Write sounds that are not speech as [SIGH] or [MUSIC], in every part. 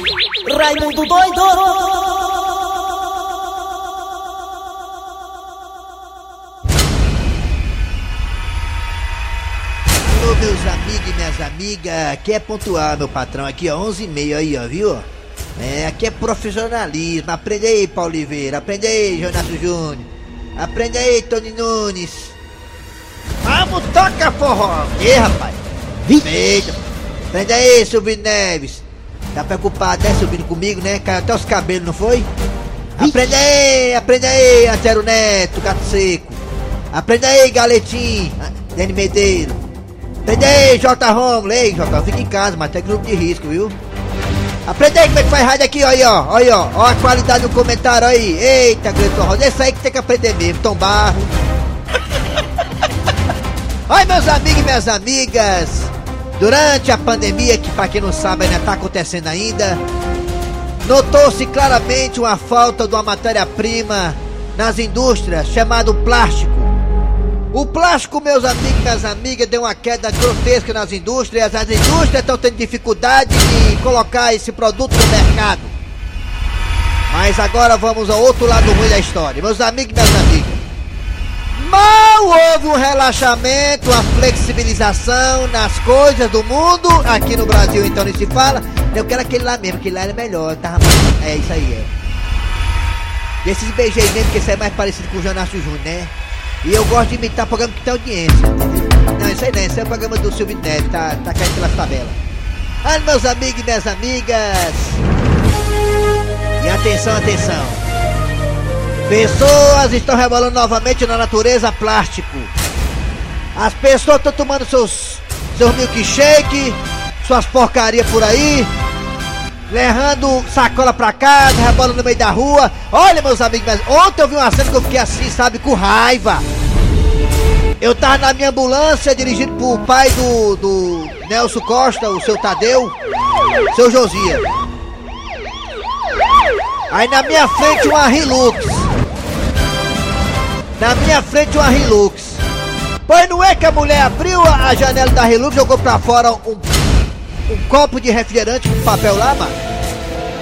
Raimundo doido! Alô, meus amigos e minhas amigas, aqui é pontual, meu patrão, aqui ó, 11 e meia aí, ó, viu? É, aqui é profissionalismo, aprende aí, Paulo Oliveira, aprende aí, Jonato Júnior, aprende aí, Tony Nunes. Vamos, toca forró! E rapaz? Eita, aprende aí, Silvio Neves. Tá preocupado, né, subindo comigo, né? Caiu até os cabelos, não foi? Aprende aí, aprende aí, Antero Neto, Gato Seco. Aprende aí, Galetim, Dani Medeiro. Aprende aí, J. Romulo. Ei, J, fica em casa, mas tem grupo de risco, viu? Aprende aí como é que faz rádio aqui, aí, ó. Aí, ó. Ó a qualidade do comentário aí. Eita, Gleison Rosa. Esse aí que tem que aprender mesmo, Tom Barro. [LAUGHS] Oi, meus amigos e minhas amigas. Durante a pandemia, que pra quem não sabe ainda tá acontecendo ainda, notou-se claramente uma falta de uma matéria-prima nas indústrias chamado plástico. O plástico, meus amigos e minhas amigas, deu uma queda grotesca nas indústrias. As indústrias estão tendo dificuldade de colocar esse produto no mercado. Mas agora vamos ao outro lado ruim da história. Meus amigos e minhas amigas. Mal houve um relaxamento, uma flexibilização nas coisas do mundo. Aqui no Brasil, então, não se fala. Eu quero aquele lá mesmo, aquele lá era melhor. Tava... É isso aí, é. E esses beijos mesmo, porque isso é mais parecido com o Jonácio Júnior, né? E eu gosto de imitar programa que tem audiência. Não, isso aí não, esse é o programa do Silvio Neves, tá, tá caindo pelas tabelas. Ah, meus amigos e minhas amigas. E atenção, atenção. Pessoas estão rebolando novamente na natureza plástico. As pessoas estão tomando seus, seus milkshake, suas porcarias por aí, levando sacola pra casa, rebolando no meio da rua. Olha, meus amigos, ontem eu vi uma cena que eu fiquei assim, sabe, com raiva. Eu tava na minha ambulância, dirigido por pai do, do Nelson Costa, o seu Tadeu, seu Josias. Aí na minha frente uma Hilux. Na minha frente uma Hilux. Pois não é que a mulher abriu a janela da Hilux, jogou pra fora um, um copo de refrigerante com papel lá, mano.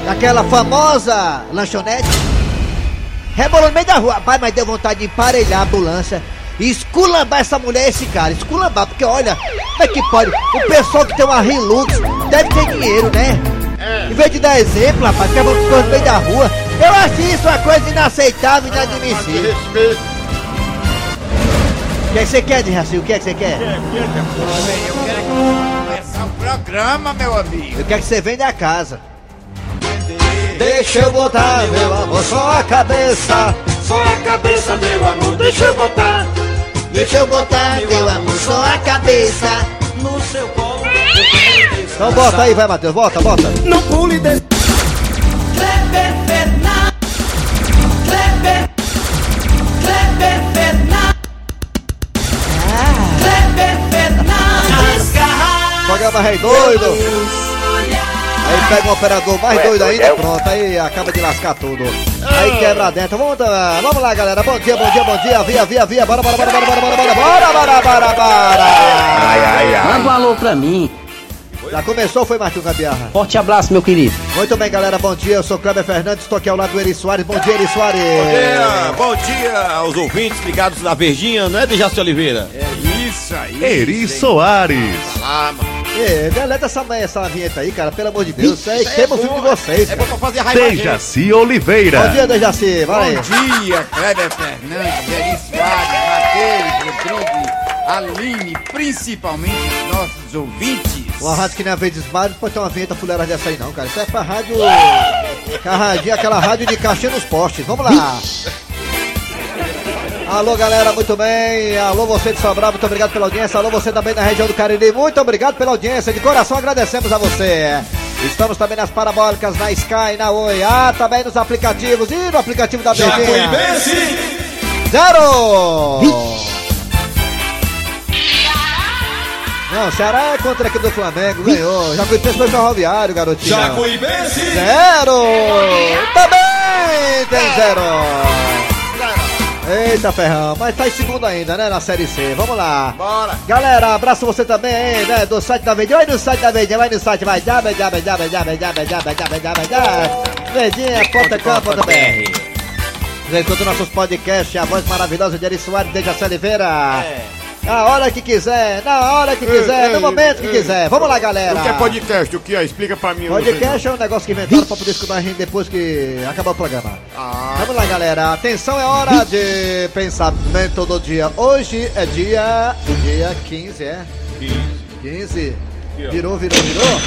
Daquela famosa lanchonete. Rebolou no meio da rua. Rapaz, mas deu vontade de emparelhar a ambulância. E esculambar essa mulher, esse cara. Esculambar, porque olha, como é que pode? O pessoal que tem uma Hilux deve ter dinheiro, né? Em vez de dar exemplo, rapaz, que é no meio da rua. Eu acho isso uma coisa inaceitável e inadmissível. O que é que você quer, Jaci? O que é que você quer? Eu quero começar o programa, meu amigo. Eu quero que você venha da casa. Deixa eu botar, meu amor, só a cabeça. Só a cabeça, meu amor, deixa eu botar Deixa eu botar, meu amor, só a cabeça. no seu colo. Então bota aí, vai, Matheus, bota, bota. Não pule desse. Kleber Fernandes. Kleber. Kleber Fernandes. Fernandes. Garra. Programa Rei Doido. Aí pega um operador mais doido ainda, pronto, aí acaba de lascar tudo. Aí quebra dentro. Vamos, lá, vamos lá, galera. Bom dia, bom dia, bom dia. Via, via, via. Bora, bora, bora, bora, bora, bora, bora, bora, bora, bora, bora. Manda um alô pra mim. Já começou, foi Martinho Gambiarra? Forte abraço, meu querido. Muito bem, galera, bom dia. Eu sou Kleber Fernandes, estou aqui ao lado do Eri Soares. Bom dia, Eri Soares. Bom dia, bom dia aos ouvintes ligados na Verdinha, não é, Dejaci Oliveira? É isso aí. Eri gente. Soares. Lá, mano. Ê, deleta essa, essa vinheta aí, cara, pelo amor de Deus. Isso aí queima o filme de vocês. É bom pra fazer raiva. Dejaci Oliveira. Bom dia, Dejaci, vai. Bom dia, Kleber Fernandes, Eri Soares, Matheus, Rodrigues, Aline, principalmente os nossos ouvintes. Uma rádio que nem a Verdes Mares não pode ter uma vinheta fuleira dessa aí não, cara. Isso é pra rádio... Aquela rádio, aquela rádio de caixinha nos postes. Vamos lá. [LAUGHS] Alô, galera, muito bem. Alô, você de Sobral, muito obrigado pela audiência. Alô, você também da região do Cariri, muito obrigado pela audiência. De coração agradecemos a você. Estamos também nas parabólicas, na Sky, na Oi. Ah, também nos aplicativos e no aplicativo da Verdinha. Zero! Não, Ceará é contra aqui do Flamengo, ganhou. Jacuipense foi ferroviário, garotinho. Zero! Também tem zero! Eita ferrão, mas tá em segundo ainda, né? Na série C. Vamos lá. Bora. Galera, abraço você também aí, né? Do site da Verdinha. Vai no site da Verdinha, vai no site, vai. Vai, dá, vai, dá, vai, dá, vai, dá, vai, dá. Verdinha.com.br Vem todos os nossos podcasts, a voz maravilhosa de Eri Soares, Dejaci Oliveira. A hora que quiser, na hora que quiser, no momento que quiser. Vamos lá, galera. O que é podcast? O que é? Explica pra mim. Podcast é um negócio que inventaram pra poder escutar a gente depois que acabar o programa. Ah, Vamos lá, galera. Atenção, é hora de pensamento do dia. Hoje é dia. Dia 15, é? 15. Virou, virou, virou.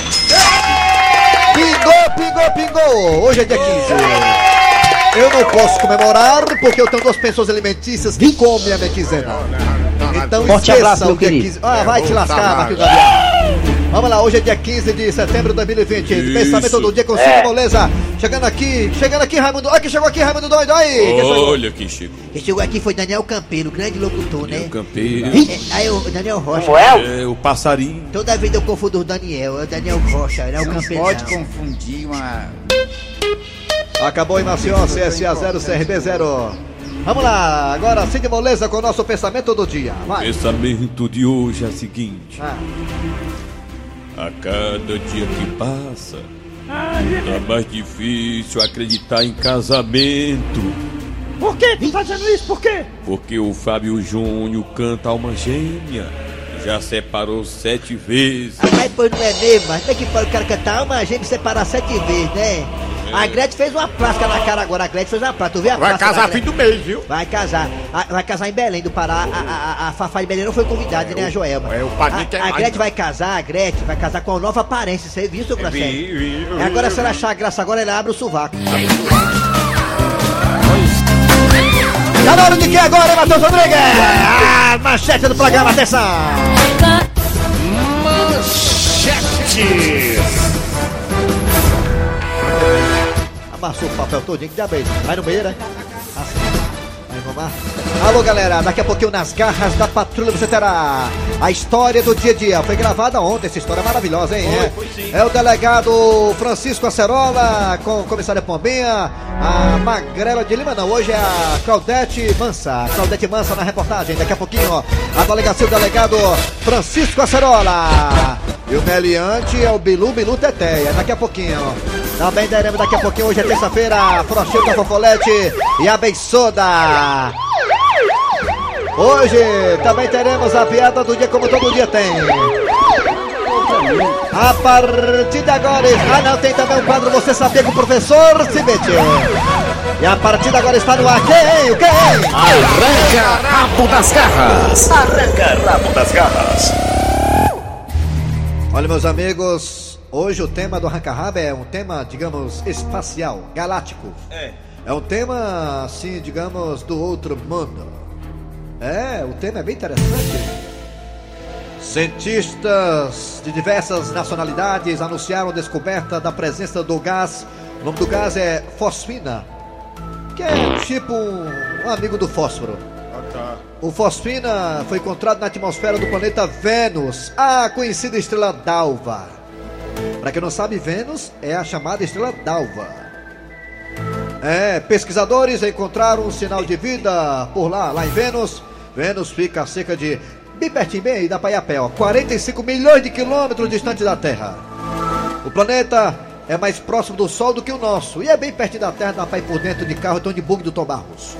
Pingou, pingou, pingou. Hoje é dia 15. Eu não posso comemorar porque eu tenho duas pensões alimentícias que comem a minha quinzena. Então Forte abraço, meu o dia querido. 15. Ah, vai te É, lascar, tá Marquinhos Gabriel. Vamos lá, hoje é dia 15 de setembro de 2020. Pensamento do dia com Cid Moleza. Chegando aqui, chegando aqui, Raimundo. Olha que chegou aqui, Raimundo Doido. Aí. Quem chegou? Olha que chegou. Quem chegou aqui foi Daniel Campeiro, grande locutor, né? O campeiro. É, Aí o Daniel Rocha. É, o passarinho. Toda vez eu confundo o Daniel, é o Daniel Rocha, é o Não Campeiro. pode confundir uma. Acabou em Maceió, CSA 0, CRB 0. Vamos lá, agora Cid Moleza com o nosso pensamento do dia. Vai. Pensamento de hoje é o seguinte: Ah, a cada dia que passa, tá mais difícil acreditar em casamento. Por que tu tá dizendo isso? Por quê? Porque o Fábio Júnior canta alma gêmea. Já separou sete vezes. Ah, mas pois não é mesmo, mas como é que pode o cara cantar alma gêmea e separar sete vezes, né? A Gretchen fez uma plástica na cara agora, a Gretchen fez uma plástica, tu viu a vai casar fim do mês, viu? Vai casar, A- vai casar em Belém do Pará. A, a, a, a Fafá de Belém não foi convidada, nem a Joelma. é, o padrinho quer a, a mais, Gretchen não. vai casar, a Gretchen vai casar com uma nova aparência, você viu, seu Grosselho? Vi, vi, vi. Agora, se ela achar graça agora, ela abre o sovaco. Tá na hora de que agora, hein, Matheus Rodrigues? Ah, manchete do programa, atenção! Amassou o papel todinho, que diabo é isso? Vai no banheiro, é? Assim. Vai, vamos lá. Alô, galera, daqui a pouquinho nas garras da patrulha você terá a história do dia a dia. Foi gravada ontem, essa história maravilhosa, hein? É, é o delegado Francisco Acerola com a comissária Pombinha, a Magrela de Lima, não, hoje é a Claudete Mansa. Claudete Mansa na reportagem, daqui a pouquinho, ó, a delegacia do delegado Francisco Acerola. E o meliante é o Bilu Bilu Teteia, daqui a pouquinho. Também teremos daqui a pouquinho, hoje é terça-feira, Prochilda Fofolete e a Bençoda. Hoje também teremos a piada do dia como todo dia tem. A partir de agora. Ah, não, tem também o quadro Você Sabia com o Professor Cibete. E a partir de agora está no ar. Quem? O quem? Arranca rabo das garras. Arranca rabo das garras. Olha, meus amigos, hoje o tema do Arranca Rabo é um tema, digamos, espacial, galáctico. É. É um tema, assim, digamos, do outro mundo. É, o tema é bem interessante. Cientistas de diversas nacionalidades anunciaram a descoberta da presença do gás. O nome do gás é fosfina, que é tipo um, um amigo do fósforo. O fosfina foi encontrado na atmosfera do planeta Vênus, a conhecida estrela d'alva. Para quem não sabe, Vênus é a chamada estrela d'alva. É, pesquisadores encontraram um sinal de vida por lá, lá em Vênus. Vênus fica a cerca de bem pertinho, bem aí da Paiapé, ó, 45 milhões de quilômetros distante da Terra. O planeta é mais próximo do Sol do que o nosso e é bem pertinho da Terra, dá pra ir por dentro de carro, então de bug do Tom Barros.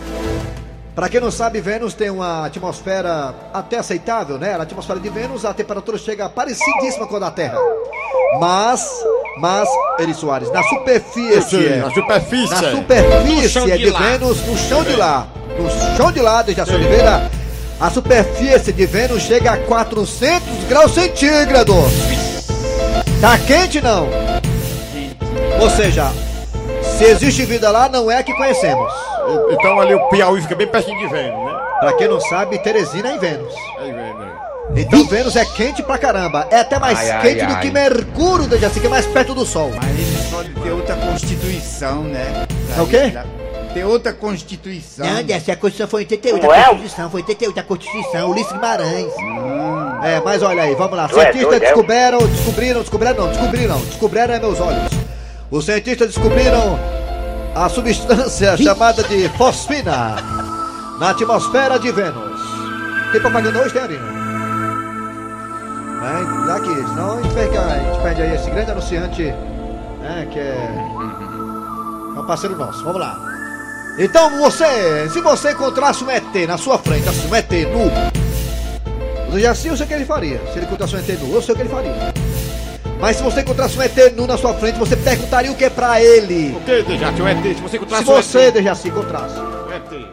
Para quem não sabe, Vênus tem uma atmosfera até aceitável, né? Na atmosfera de Vênus a temperatura chega parecidíssima com a da Terra. Mas, mas, Eri Soares, na superfície, Sim, na superfície. na é. superfície chão de, de. Vênus, no chão de lá, no chão de lá, Dejaci Oliveira, a superfície de Vênus chega a 400 graus centígrados. Tá quente não? Ou seja, se existe vida lá, não é a que conhecemos. Então ali o Piauí fica bem pertinho de Vênus, né? Pra quem não sabe, Teresina é em Vênus. Aí, Vênus. Então Vênus é quente pra caramba. É até mais Ai, ai, quente do ai. que Mercúrio, Dejaci, que é mais perto do Sol. Mas ele pode ter outra constituição, né? É o quê? Ter outra constituição. Não, Jesse, a Constituição foi em 88, a Constituição foi em 88, a Constituição, Ulisses Guimarães. É, mas olha aí, vamos lá. Cientistas descobriram, descobriram, descobriram não, descobriram, descobriram é meus olhos. Os cientistas descobriram a substância chamada de fosfina. na atmosfera de Vênus. Tem propaganda hoje, tem, Arina? Vai, dá aqui, senão a gente perde, a gente perde aí esse grande anunciante, né, que é, [LAUGHS] é um parceiro nosso. Vamos lá. Então você, se você encontrasse um ET na sua frente, assim, um ET nu, eu já sei o que ele faria. Se ele encontrasse um ET nu, eu sei o que ele faria. Mas se você encontrasse um ET nu na sua frente, você perguntaria o que pra ele? O que, Dejaci? O ET? Se você Se encontrasse você, Dejaci, encontrasse. o ET.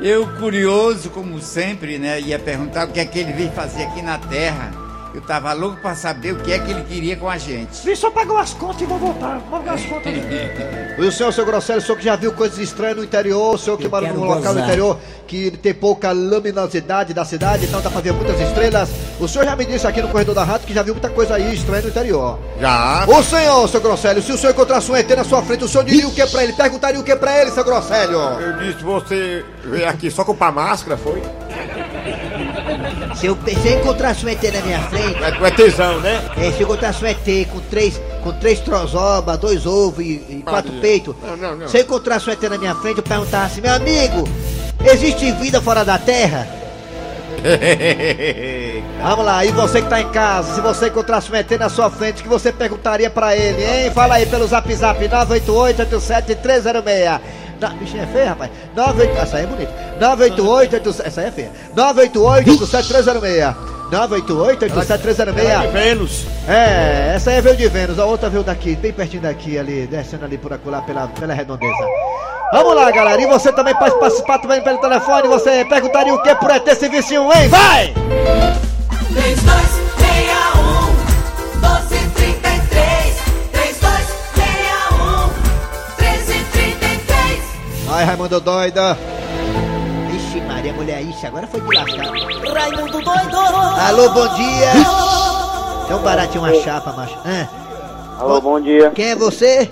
Eu, curioso, como sempre, né, ia perguntar o que é que ele veio fazer aqui na Terra. Eu tava louco pra saber o que é que ele queria com a gente. Vim só pagar as contas e vou voltar. Vou pagar as contas. e o [LAUGHS] senhor, seu Grosselio, o senhor que já viu coisas estranhas no interior, o senhor que mora num local do interior que tem pouca luminosidade da cidade, então dá pra ver muitas estrelas. O senhor já me disse aqui no corredor da rádio que já viu muita coisa aí estranha no interior. Já. O senhor, seu Grosselio, se o senhor encontrasse um ET na sua frente, o senhor diria o que pra ele? Perguntaria o que pra ele, seu Grosselio? Eu disse, você veio aqui só comprar máscara, foi? Se eu, se encontrasse um ET na minha frente, É, é tesão, né? É, se eu encontrasse um ET com três, com três trozoba, dois ovos e, e quatro peitos, Não, não, não. se eu encontrasse um ET na minha frente, eu perguntasse assim, meu amigo, existe vida fora da Terra? [LAUGHS] Vamos lá, e você que tá em casa, se você encontrasse um ET na sua frente, o que você perguntaria pra ele, hein? Fala aí pelo zap zap 988-87-306. Na- Bichinha é feia, rapaz. 98... Essa aí é bonita. 988... Essa aí é feia. 988-87-306. 988-87-306. Vênus. É, essa aí veio de Vênus, a outra veio daqui, bem pertinho daqui, ali, descendo ali por acolá pela, pela redondeza. Vamos lá, galera, e você também pode participar também pelo telefone, você perguntaria o que por ET se visse um, hein? Vai! 3261 1333 Ai, Raimundo doida. Ixi, Maria, mulher, ixi, agora foi de lascar. Raimundo doido Alô, bom dia. Tão baratinho uma chapa, macho. Hã? Alô, bom dia. Quem é você?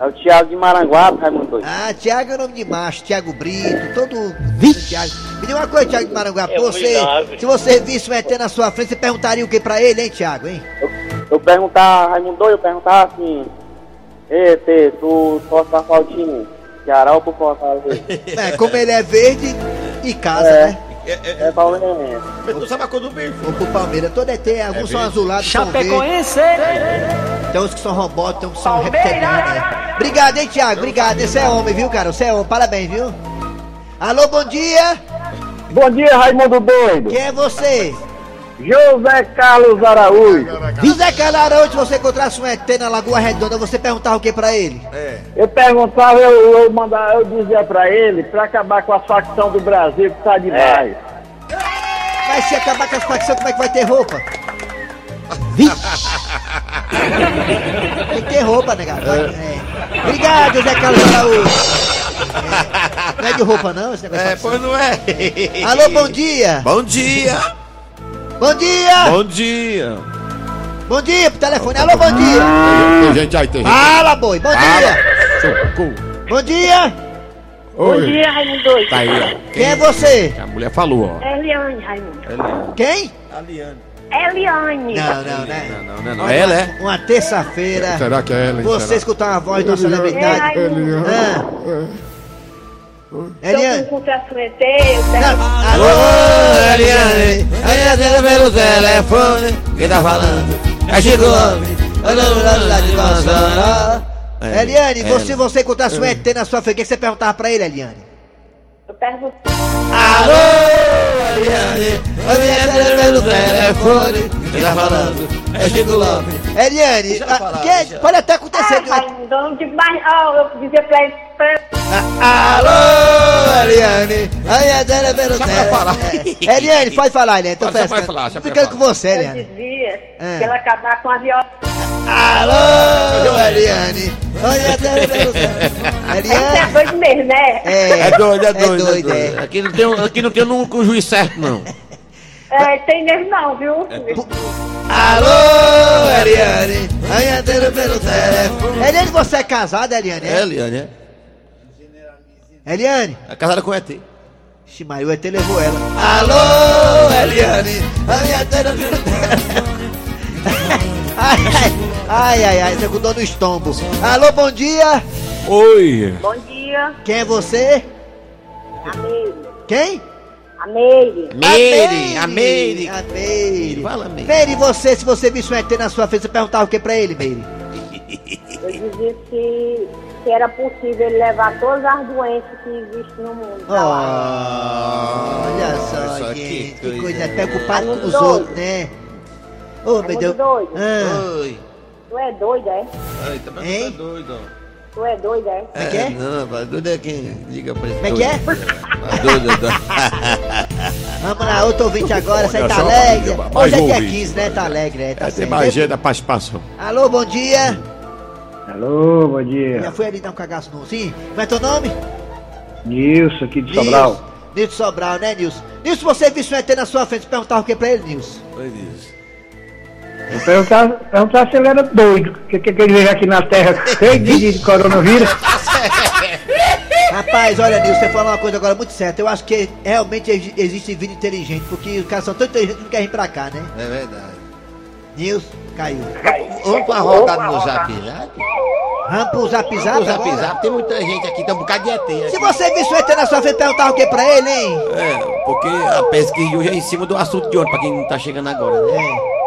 É o Thiago de Maranguape, Raimundo Doido. Ah, Tiago é nome de macho, Tiago Brito, todo. Tiago. Me diga uma coisa, Tiago de Maranguape, você, se você visse um ET na sua frente, você perguntaria o que pra ele, hein, Tiago, hein? Eu, eu perguntar, Raimundo Doido, eu perguntar assim: Ei, Tê, tu torce pra qual time? Ou pro Fortaleza? [LAUGHS] É, como ele é verde e casa, É. né? é Palmeirense. Mas tu sabe a cor do bicho. Ou pro Palmeiras, todo ET, alguns são azulados, são verdes. Chapecoense Tem uns que são robôs, tem uns que são reptilianos. né? Obrigado, hein, Tiago, obrigado. Esse é homem, viu, cara? Você é homem, parabéns, viu? Alô, bom dia. Bom dia, Raimundo Doido. Quem é você? José Carlos Araújo. José Calarão, se você encontrasse um ET na Lagoa Redonda, você perguntava o que pra ele? Eu perguntava, eu, eu mandava, eu dizia pra ele, pra acabar com a facção do Brasil que tá demais. Mas se acabar com as facções, como é que vai ter roupa? Vixe! [LAUGHS] Tem que ter roupa, negado. É. Obrigado, Zé Carlos Araújo. É. Não é de roupa, não, esse negócio. É, de pois não é. facção. Alô, bom dia! Bom dia. Bom dia! Bom dia. Bom dia pro telefone. Alô, bom dia! Tem gente aí, tem gente. Fala, boi! Bom dia! Socorro. Bom dia! Oi. Raimundo Doido. Tá aí, ó. Quem é você? A mulher falou, ó. É Eliane, Raimundo. Quem? É Eliane. Não, não, né? Não, não, não. Ela é? Uma terça-feira. Será que é ela? hein? Você Será? escutar uma voz de uma É, celebridade. Raimundo. Ah. Então, Eliane. com ET, eu pergunto. Alô, Eliane, Eliane pelo telefone, quem tá falando? É Chico Gomes. É, Eliane, você, você encontrasse um ET na sua frente, o que você perguntava pra ele, Eliane? Eu pergunto. Alô, Eliane, Eliane pelo telefone, quem tá falando? É Chico Lopes. Eliane, ela ah, falar, que é- pode até acontecer. Ah, eu não digo mais. Ó, eu dizia pra ele. pra- Alô, Eliane, Eliane ela falar. telefone. É, Eliane, pode falar, Eliane, ela pescando. falar, Ficando com você, Eu Eliane. É. que ela acabar com a viola. Alô, Eliane, Eliane pelo telefone. Você é Eliane. doido mesmo, né? É, É doido, é doido, é doido, doido. é. Aqui não tem, um- aqui não tem nunca um juiz certo, não. É, tem mesmo não, viu? Alô, Eliane, Eliane pelo telefone. Eliane, você é casada, Eliane? É, Eliane, é. Eliane? É casada com ET. Ixi, Maria, o ET levou ela. Alô, Eliane, Eliane pelo telefone. Ai, ai, ai, ai, você com dor no estômago. Alô, bom dia. Oi. Bom dia, Quem é você? amigo. Quem? A Meire. Meire, a Meire. A Meire. Fala, Meire. Meire, você, se você visse um ET na sua frente, você perguntava o que pra ele, Meire? Eu dizia que, que era possível ele levar todas as doenças que existem no mundo. pra lá. Olha só, olha só, gente, que que coisa, coisa. é preocupado com os outros, né? Ô, meu muito Deus. doido. Ah, Oi. Tu é doido, é? Ai, tá mas Hein? tá doido. Tu é doido, é? Como é que é? Não, mas doido é quem liga pra esse Como é que é? Mas doido, doido. [LAUGHS] Vamos lá, outro ouvinte agora, você Olha tá só, alegre? mais Hoje é dia ouvinte. 15, né? Tá alegre, é, tá É, tem certo. mais gente da participação. Alô, bom dia. Alô, bom dia. Já foi ali dar um cagaço no sim? Como é teu nome? Nilson aqui de Sobral. Nilson Sobral, né, Nilson? Nilson, você visse um ET na sua frente, perguntava o que pra ele, Nilson? Pois isso. Vou perguntar, perguntar se ele era doido. O que, que, que ele veio aqui na Terra cheio de, de coronavírus? [LAUGHS] Rapaz, olha, Nilson, você falou uma coisa agora muito certa. Eu acho que realmente ex- existe vida inteligente, porque os caras são tão inteligentes que não querem vir pra cá, né? É verdade. Nilson, caiu. Vamos pra rodada no zap zap? Vamos pro zap zap No zap zap tem muita gente aqui, tem um bocado de ET Se aqui. você visse um ET na sua frente, perguntava o que pra ele, hein? É, porque a pesquisa de hoje é em cima do assunto de ontem, pra quem não tá chegando agora, né? É.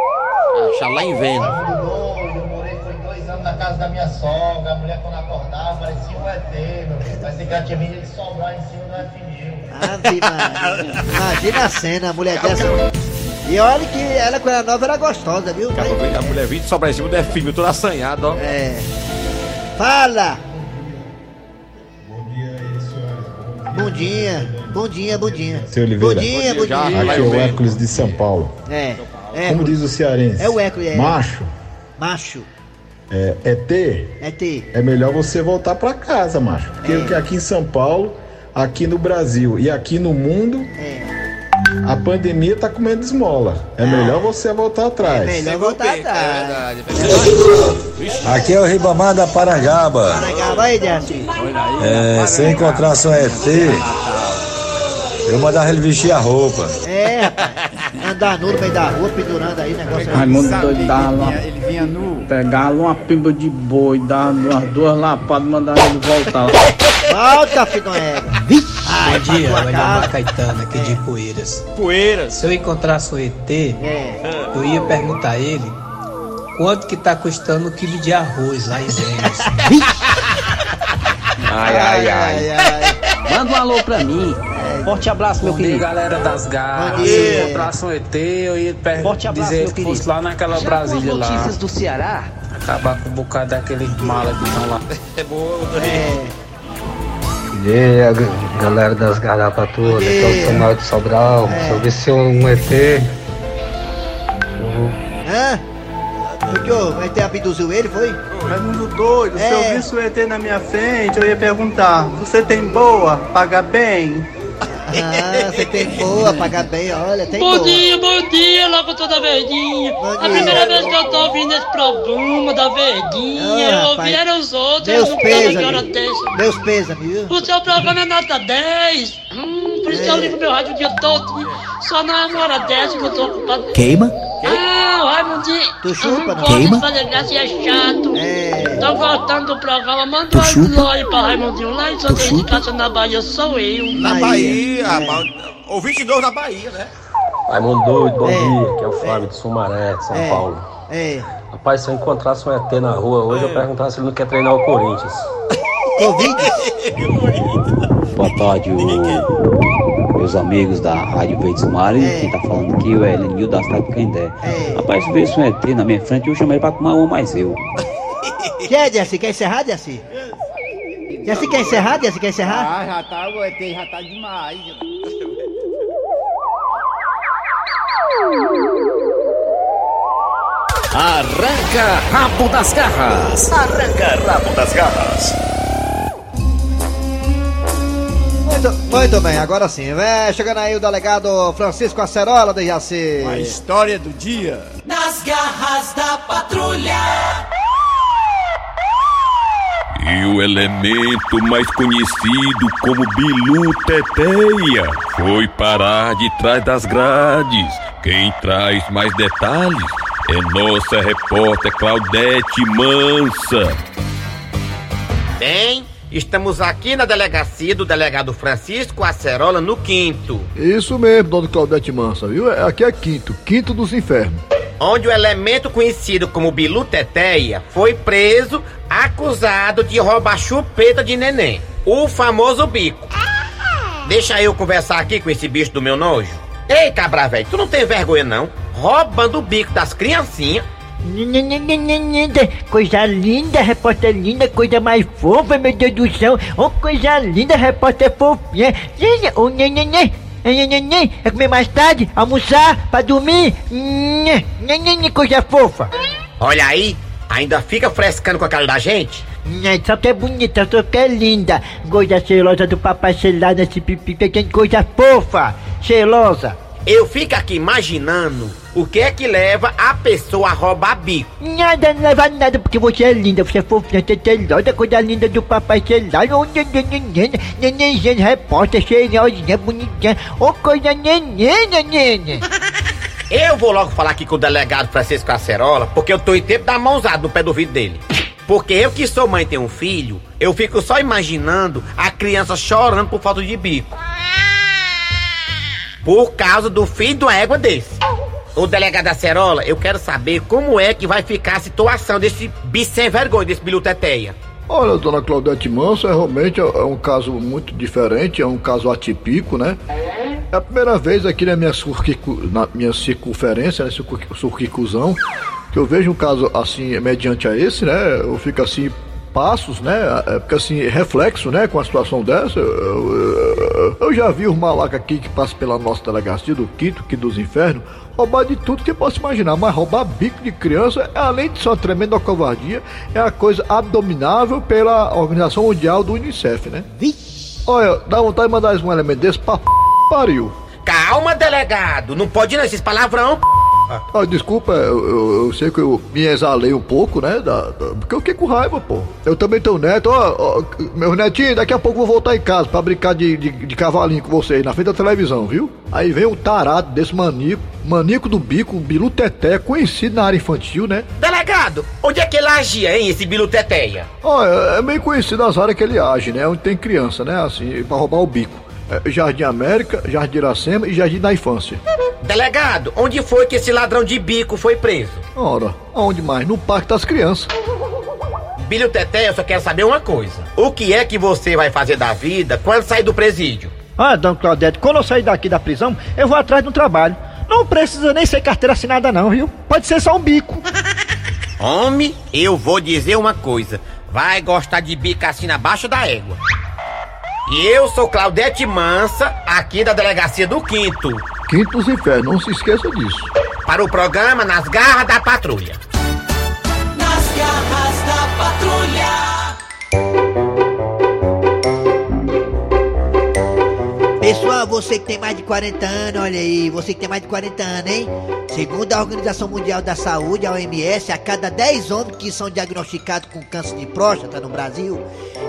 Achar lá em Vênus. Eu morei foi dois anos na casa da minha sogra, a mulher quando acordava parecia um ET, meu filho. Parecia que ela tinha vindo de sobrar em cima do F1000. Ave Maria. Imagina a cena, a mulher dessa. E olha que ela, quando era nova, era gostosa, viu? A mulher vindo sobrar em cima do F1000, toda assanhada, ó. É. Fala! Bom dia, bom dia, bom dia. Seu Oliveira. Bom dia, bom dia. Aqui é o Hércules de São Paulo. É, é. Como diz o cearense. É o Hércules, é. Macho, Macho, é, ET, é T. é melhor você voltar pra casa, macho. Porque É. aqui em São Paulo, aqui no Brasil e aqui no mundo, É. a pandemia tá comendo esmola. É melhor você voltar atrás. Ah. Melhor voltar É atrás. verdade, é verdade. Aqui é o Ribamar da Parangaba. Legal, aí. É, se eu encontrasse um ET, eu mandava ele vestir a roupa. É, rapaz. Andar nu no meio da rua, pendurando aí, negócio aí. Raimundo doido dava vinha- Ele vinha nu. pegava uma pimba de boi, dava umas duas lapadas, mandava ele voltar. Volta, filho do égua. Ai, Bom dia, tua Valdemar casa. Caetano, aqui de Poeiras. Poeiras. Se eu encontrasse o ET, É. eu ia perguntar a ele quanto que tá custando o quilo de arroz lá em Vênus. Ai, ai, ai. ai. Manda um alô pra mim. Forte abraço, meu Bom dia, querido. galera das garras. Se dia. encontrasse um ET, eu ia per- Forte abraço, dizer meu que fosse querido. lá naquela Já Brasília lá. notícias do Ceará? Acabar com um bocado daqueles malas que estão lá. É boa, É. E aí, galera das garrapatas, aqui é o Samuel de Sobral. Se eu visse um ET, Hã? O que? Vai ter abduziu ele, foi? Raimundo doido, se É. eu visse o ET na minha frente, eu ia perguntar: Você tem boa? Paga bem? Ah, você tem boa, paga bem, olha, tem Bom boa. dia, bom dia, locutor da Verdinha. Bom a dia. primeira vez que eu tô ouvindo esse programa da Verdinha, Ah, eu ouvi eram os outros, eu Deus não quero que hora pêsame. dessa. Deus pêsame, viu? O seu programa é nota 10. Hum, por isso que eu ligo meu rádio o dia todo. Só na hora dessa que eu tô ocupado. Queima? Ah, o Raimundinho. Tu chupa, não não? pode Queima? fazer graça e é chato. É. Tô gostando do programa. Manda um aí pra Raimundinho. Lá em Santa Educação na Bahia sou eu. Na Aí, Bahia, é. rapaz. Ouvinte novo na Bahia, né? Raimundo doido, bom É. dia, que é o Fábio de Sumaré, São É. Paulo. É. Rapaz, se eu encontrasse um ET na rua hoje, eu perguntasse se ele não quer treinar o Corinthians. Covid? [LAUGHS] Boa tarde, o- meus amigos da Rádio Verde Sumari. É. Quem tá falando aqui é o Elenil da cidade de Candé. É. Rapaz, se vê se um ET na minha frente, eu chamei pra tomar uma mais eu. Quer, Dercy? Quer encerrar, Dercy? Dercy, quer encerrar, Dercy? Quer encerrar? Ah, já tá, ET já tá demais. Arranca rabo das garras. Arranca rabo das garras. Muito, muito bem, agora sim. É, chegando aí o delegado Francisco Acerola do Jaci. A história do dia. Nas garras da patrulha. E o elemento mais conhecido como Bilu Teteia foi parar de trás das grades. Quem traz mais detalhes é nossa repórter Claudete Mansa. Bem, Estamos aqui na delegacia do delegado Francisco Acerola, no quinto. Isso mesmo, dona Claudete Mansa, viu? É- Aqui é quinto, quinto dos infernos. Onde o elemento conhecido como Bilu Teteia foi preso, acusado de roubar chupeta de neném. O famoso bico. Deixa eu conversar aqui com esse bicho do meu nojo. Ei, cabra velho, tu não tem vergonha não? Roubando o bico das criancinhas. Coisa linda, repórter linda, coisa mais fofa, meu Deus do céu. Oh, coisa linda, repórter fofinha. Oh, é comer mais tarde, almoçar, pra dormir. Coisa fofa. Olha aí, ainda fica frescando com a cara da gente? Só que é bonita, só que é linda. Coisa cheirosa do papai celular nesse pipi, coisa fofa, cheirosa. Eu fico aqui imaginando o que é que leva a pessoa a roubar bico. Nada, não leva nada, porque você é linda, você é fofinha, você é cheirosa, coisa linda do papai celular. Oh, neném, repórter, cheirosinha, bonitinha. Oh, coisa neném, neném. Eu vou logo falar aqui com o delegado Francisco Acerola, porque eu tô em tempo da mãozada no pé do vidro dele. Porque eu que sou mãe e tenho um filho, eu fico só imaginando a criança chorando por falta de bico. Por causa do filho de uma égua desse. O delegado Acerola, eu quero saber como é que vai ficar a situação desse bicho sem vergonha, desse biluteteia. Olha, dona Claudete Manso, é realmente é é um caso muito diferente, é um caso atípico, né? É a primeira vez aqui na minha, circuncu- na minha circunferência, né, que eu vejo um caso assim, mediante a esse, né? Eu fico assim, passos, né? É, Fica assim, reflexo, né? Com a situação dessa. Eu, eu- eu já vi os malacas aqui que passam pela nossa delegacia do quinto, que dos infernos, roubar de tudo que possa imaginar, mas roubar bico de criança, é, além de ser uma tremenda covardia, é uma coisa abominável pela Organização Mundial do Unicef, né? Olha, dá vontade de mandar um elemento desse pra p... pariu. Calma, delegado, não pode não esses palavrão. Ah, desculpa, eu, eu- eu sei que eu me exalei um pouco, né? da- da- porque eu fiquei com raiva, pô. Eu também tenho neto, ó, ó, meu netinho, daqui a pouco eu vou voltar em casa pra brincar de, de, de cavalinho com vocês na frente da televisão, viu? Aí vem um tarado desse maníaco, maníaco do bico, bilu teté, conhecido na área infantil, né? Delegado, onde é que ele agia, hein, esse biluteteia? Ó, é, é meio conhecido as áreas que ele age, né? Onde tem criança, né? Assim, pra roubar o bico. É, Jardim América, Jardim Iracema e Jardim da Infância. Delegado, onde foi que esse ladrão de bico foi preso? Ora, aonde mais? No Parque das Crianças. Bilho Teté, eu só quero saber uma coisa. O que é que você vai fazer da vida quando sair do presídio? Ah, dona Claudete, quando eu sair daqui da prisão, eu vou atrás de um trabalho. Não precisa nem ser carteira assinada não, viu? Pode ser só um bico. Homem, eu vou dizer uma coisa. Vai gostar de bico assim abaixo da égua. E eu sou Claudete Mansa, aqui da delegacia do Quinto. Quinto dos Infernos, não se esqueça disso. Para o programa Nas Garras da Patrulha. Pessoal, você que tem mais de 40 anos, olha aí, você que tem mais de 40 anos, hein? Segundo a Organização Mundial da Saúde, a OMS, a cada 10 homens que são diagnosticados com câncer de próstata no Brasil,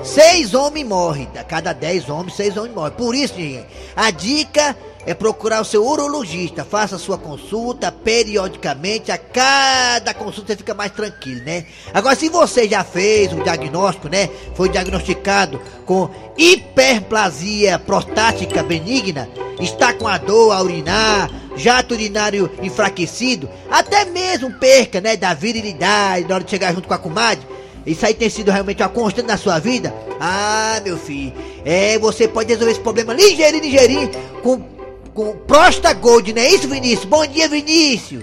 6 homens morrem. A cada 10 homens, 6 homens morrem. Por isso, gente, a dica é procurar o seu urologista. Faça a sua consulta periodicamente. A cada consulta você fica mais tranquilo, né? Agora, se você já fez o diagnóstico, né? Foi diagnosticado com hiperplasia prostática benigna, está com a dor a urinar, jato urinário enfraquecido, até mesmo perca, né, da virilidade na hora de chegar junto com a comadre. Isso aí tem sido realmente uma constante na sua vida? Ah, meu filho, é, você pode resolver esse problema ligeirinho, ligeirinho, com, com Prosta Gold, não é isso, Vinícius? Bom dia, Vinícius!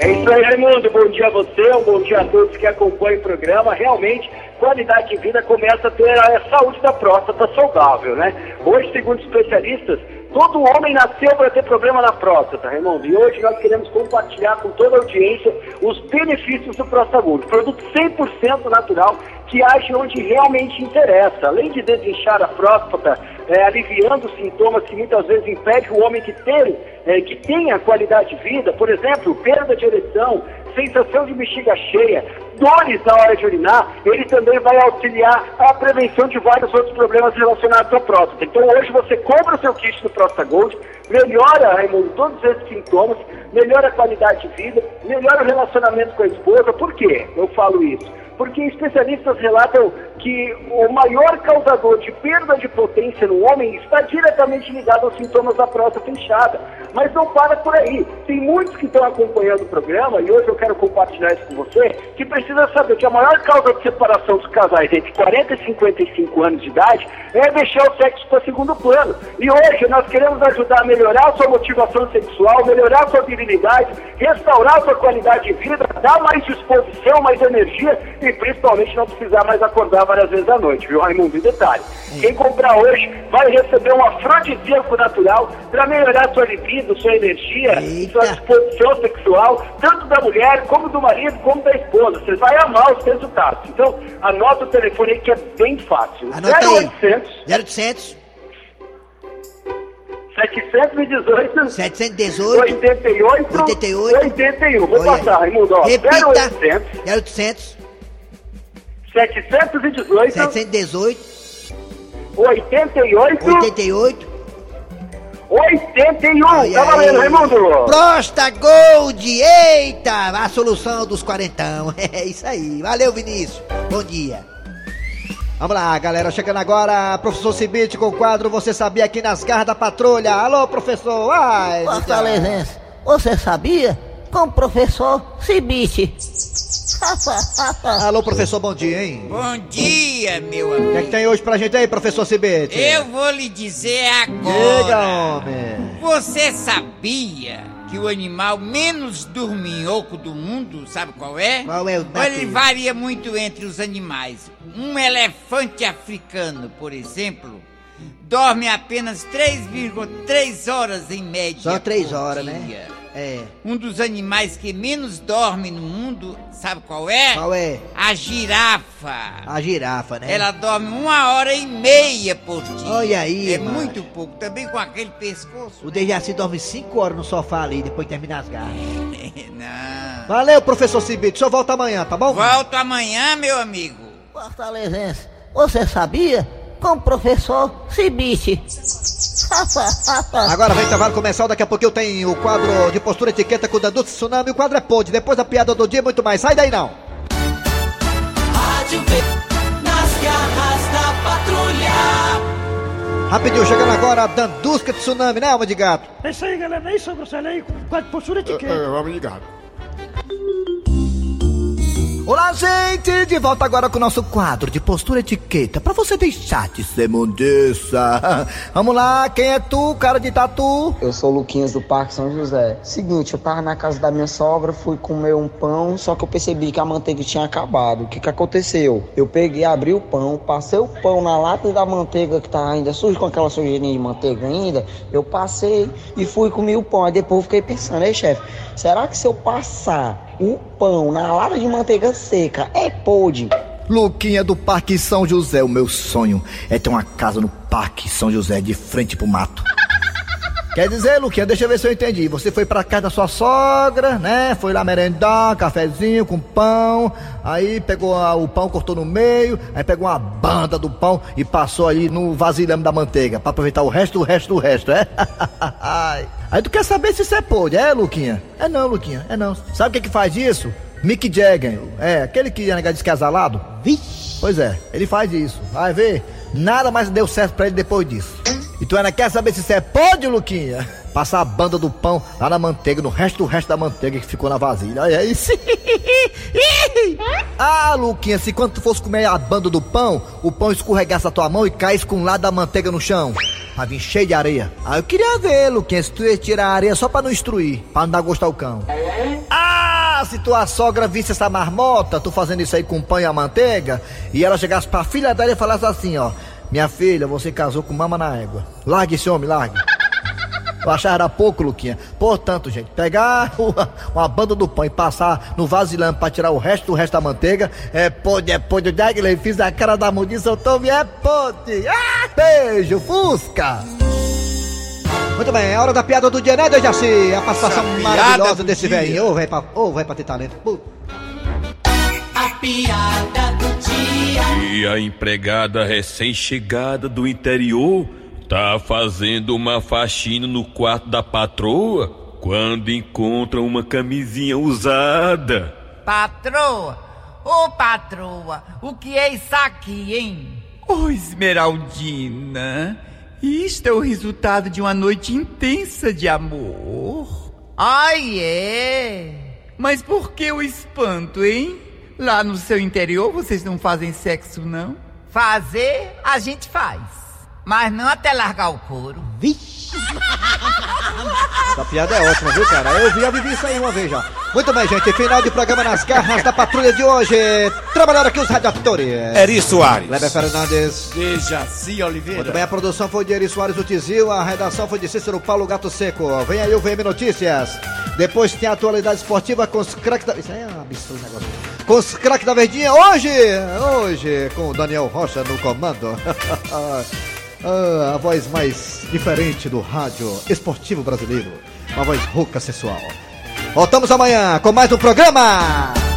É isso aí, Raimundo. Bom dia a você, um bom dia a todos que acompanham o programa. Realmente, qualidade de vida começa a ter a saúde da próstata saudável, né? Hoje, segundo especialistas, todo homem nasceu para ter problema na próstata, Raimundo. E hoje nós queremos compartilhar com toda a audiência os benefícios do Prostagold. Produto 100% natural que age onde realmente interessa. Além de desinchar a próstata, é, aliviando sintomas que muitas vezes impedem o homem que, ter, é, que tenha qualidade de vida, por exemplo, perda de ereção, sensação de bexiga cheia, dores na hora de urinar, ele também vai auxiliar a prevenção de vários outros problemas relacionados à próstata. Então hoje você compra o seu kit do Próstata Gold, melhora, Raimundo, todos esses sintomas, melhora a qualidade de vida, melhora o relacionamento com a esposa. Por quê eu falo isso? Porque especialistas relatam que o maior causador de perda de potência no homem está diretamente ligado aos sintomas da próstata inchada. Mas não para por aí. Tem muitos que estão acompanhando o programa, e hoje eu quero compartilhar isso com você, que precisa saber que a maior causa de separação dos casais entre 40 e 55 anos de idade é deixar o sexo para segundo plano. E hoje nós queremos ajudar a melhorar a sua motivação sexual, melhorar a sua virilidade, restaurar a sua qualidade de vida, dar mais disposição, mais energia e principalmente não precisar mais acordar várias vezes à noite, viu, Raimundo? E detalhe, quem comprar hoje vai receber um afrodisíaco natural para melhorar sua libido, sua energia, sua disposição sexual, tanto da mulher, como do marido, como da esposa. Você vai amar os resultados. Então, anota o telefone aí que é bem fácil. Anota aí. 0800 0800 718 718 88 88 81. Vou Olha passar, Raimundo. Ó, Repita. 0800 0800 718 718 88 88 81. Olha Tá valendo. Raimundo. Prosta Gold! Eita! A solução dos quarentão. [LAUGHS] É isso aí. Valeu, Vinícius. Bom dia. Vamos lá, galera. Chegando agora, professor Cibite com o quadro Você Sabia aqui nas garras da patrulha. Alô, professor. Ai, Fortalezense, você sabia? Com o professor Cibite. Alô, professor, bom dia, hein? Bom dia, meu O que é amigo. que tem hoje pra gente aí, professor Cibite? Eu vou lhe dizer Diga, agora. homem. Você sabia que o animal menos dorminhoco do mundo, sabe qual é? Qual é o Ele varia muito entre os animais. Um elefante africano, por exemplo, dorme apenas 3,3 horas em média. Só três por horas, dia. né? É. Um dos animais que menos dorme no mundo, sabe qual é? Qual é? A girafa. A girafa, né? Ela dorme uma hora e meia por dia. Olha aí, É macho. muito pouco. Também com aquele pescoço. O Dejaci dorme 5 horas no sofá ali, depois termina as garras. [LAUGHS] Não. Valeu, professor Cibite. O senhor volta amanhã, tá bom? Volto amanhã, meu amigo. Fortalezense, você sabia? Com o professor Cibite. Agora vem intervalo comercial, daqui a pouco eu tenho o quadro de postura etiqueta com o Danduto Tsunami, o quadro é pod, depois da piada do dia muito mais. Sai daí não! Rádio V, nas garras da patrulha. Rapidinho, chegando agora, Dandusca Tsunami, né, alma de gato? É isso aí, galera. É isso, Grosselho aí, quadro de postura etiqueta. É, vamos ligado. Olá, gente! De volta agora com o nosso quadro de postura etiqueta, pra você deixar de ser mundiça. [LAUGHS] Vamos lá, quem é tu, cara de tatu? Eu sou o Luquinhas do Parque São José. Seguinte, eu tava na casa da minha sogra, fui comer um pão, só que eu percebi que a manteiga tinha acabado. O que que aconteceu? Eu peguei, abri o pão, passei o pão na lata da manteiga que tá ainda suja, com aquela sujeirinha de manteiga ainda. Eu passei e fui comer o pão. Aí depois eu fiquei pensando, ei chefe, será que se eu passar o pão na lata de manteiga seca é podre? Luquinha do Parque São José, o meu sonho é ter uma casa no Parque São José de frente pro mato. [LAUGHS] Quer dizer, Luquinha, deixa eu ver se eu entendi. Você foi pra casa da sua sogra, né? Foi lá merendar, cafezinho com pão. Aí pegou a- o pão, cortou no meio. Aí pegou uma banda do pão e passou ali no vasilhame da manteiga. Pra aproveitar o resto, o resto, o resto, é? [LAUGHS] Aí tu quer saber se isso é podre, é, Luquinha? É não, Luquinha, é não. Sabe o que que faz isso? Mick Jagger, é, aquele que é negado descasalado. Vixe. Pois é, ele faz isso. Vai ver, nada mais deu certo pra ele depois disso. E tu ainda quer saber se isso é podre, Luquinha? [LAUGHS] Passar a banda do pão lá na manteiga, no resto do resto da manteiga que ficou na vasilha. Olha isso. [LAUGHS] ah, Luquinha, se quando tu fosse comer a banda do pão, o pão escorregasse a tua mão e caísse com um lado da manteiga no chão. Vai vir cheio de areia. Ah, eu queria ver, Luquinha, se tu ia tirar a areia só pra não instruir, pra não dar gosto ao cão. Ah, se tua sogra visse essa marmota, tu fazendo isso aí com pão e a manteiga, e ela chegasse pra filha dela e falasse assim, ó. Minha filha, você casou com mama na égua. Largue esse homem, largue. Eu achava era pouco, Luquinha. Portanto, gente, pegar [LAUGHS] uma, banda do pão e passar no vasilhame pra tirar o resto do resto da manteiga, é podre, é podre. O Dagley fiz a cara da mundiça, eu tô me é podre. Ah, beijo, Fusca. Muito bem, é hora da piada do dia, né, Dejaci? A participação maravilhosa desse velhinho. Ô, vai pra, vai pra ter talento. Puta. A piada do dia. E a empregada recém-chegada do interior tá fazendo uma faxina no quarto da patroa quando encontra uma camisinha usada. Patroa, Ô patroa, o que é isso aqui, hein? Ô Esmeraldina, isto é o resultado de uma noite intensa de amor. Ai, é? Mas por que o espanto, hein? Lá no seu interior vocês não fazem sexo, não? Fazer, a gente faz. Mas não até largar o couro. Vixe! Essa piada é ótima, viu, cara? Eu vi, eu vivi isso aí uma vez já. Muito bem, gente. Final de programa nas garras da patrulha de hoje. Trabalharam aqui os radiadores. Eri Soares. Kleber Fernandes. Dejaci Oliveira. Muito bem, a produção foi de Eri Soares do Tizil, a redação foi de Cícero Paulo Gato Seco. Vem aí o VM Notícias. Depois tem a atualidade esportiva com os craques da... Isso aí é um absurdo negócio. Com os craques da Verdinha, hoje, hoje, com o Daniel Rocha no comando. [LAUGHS] Ah, a voz mais diferente do rádio esportivo brasileiro. Uma voz rouca sensual. Voltamos amanhã com mais um programa.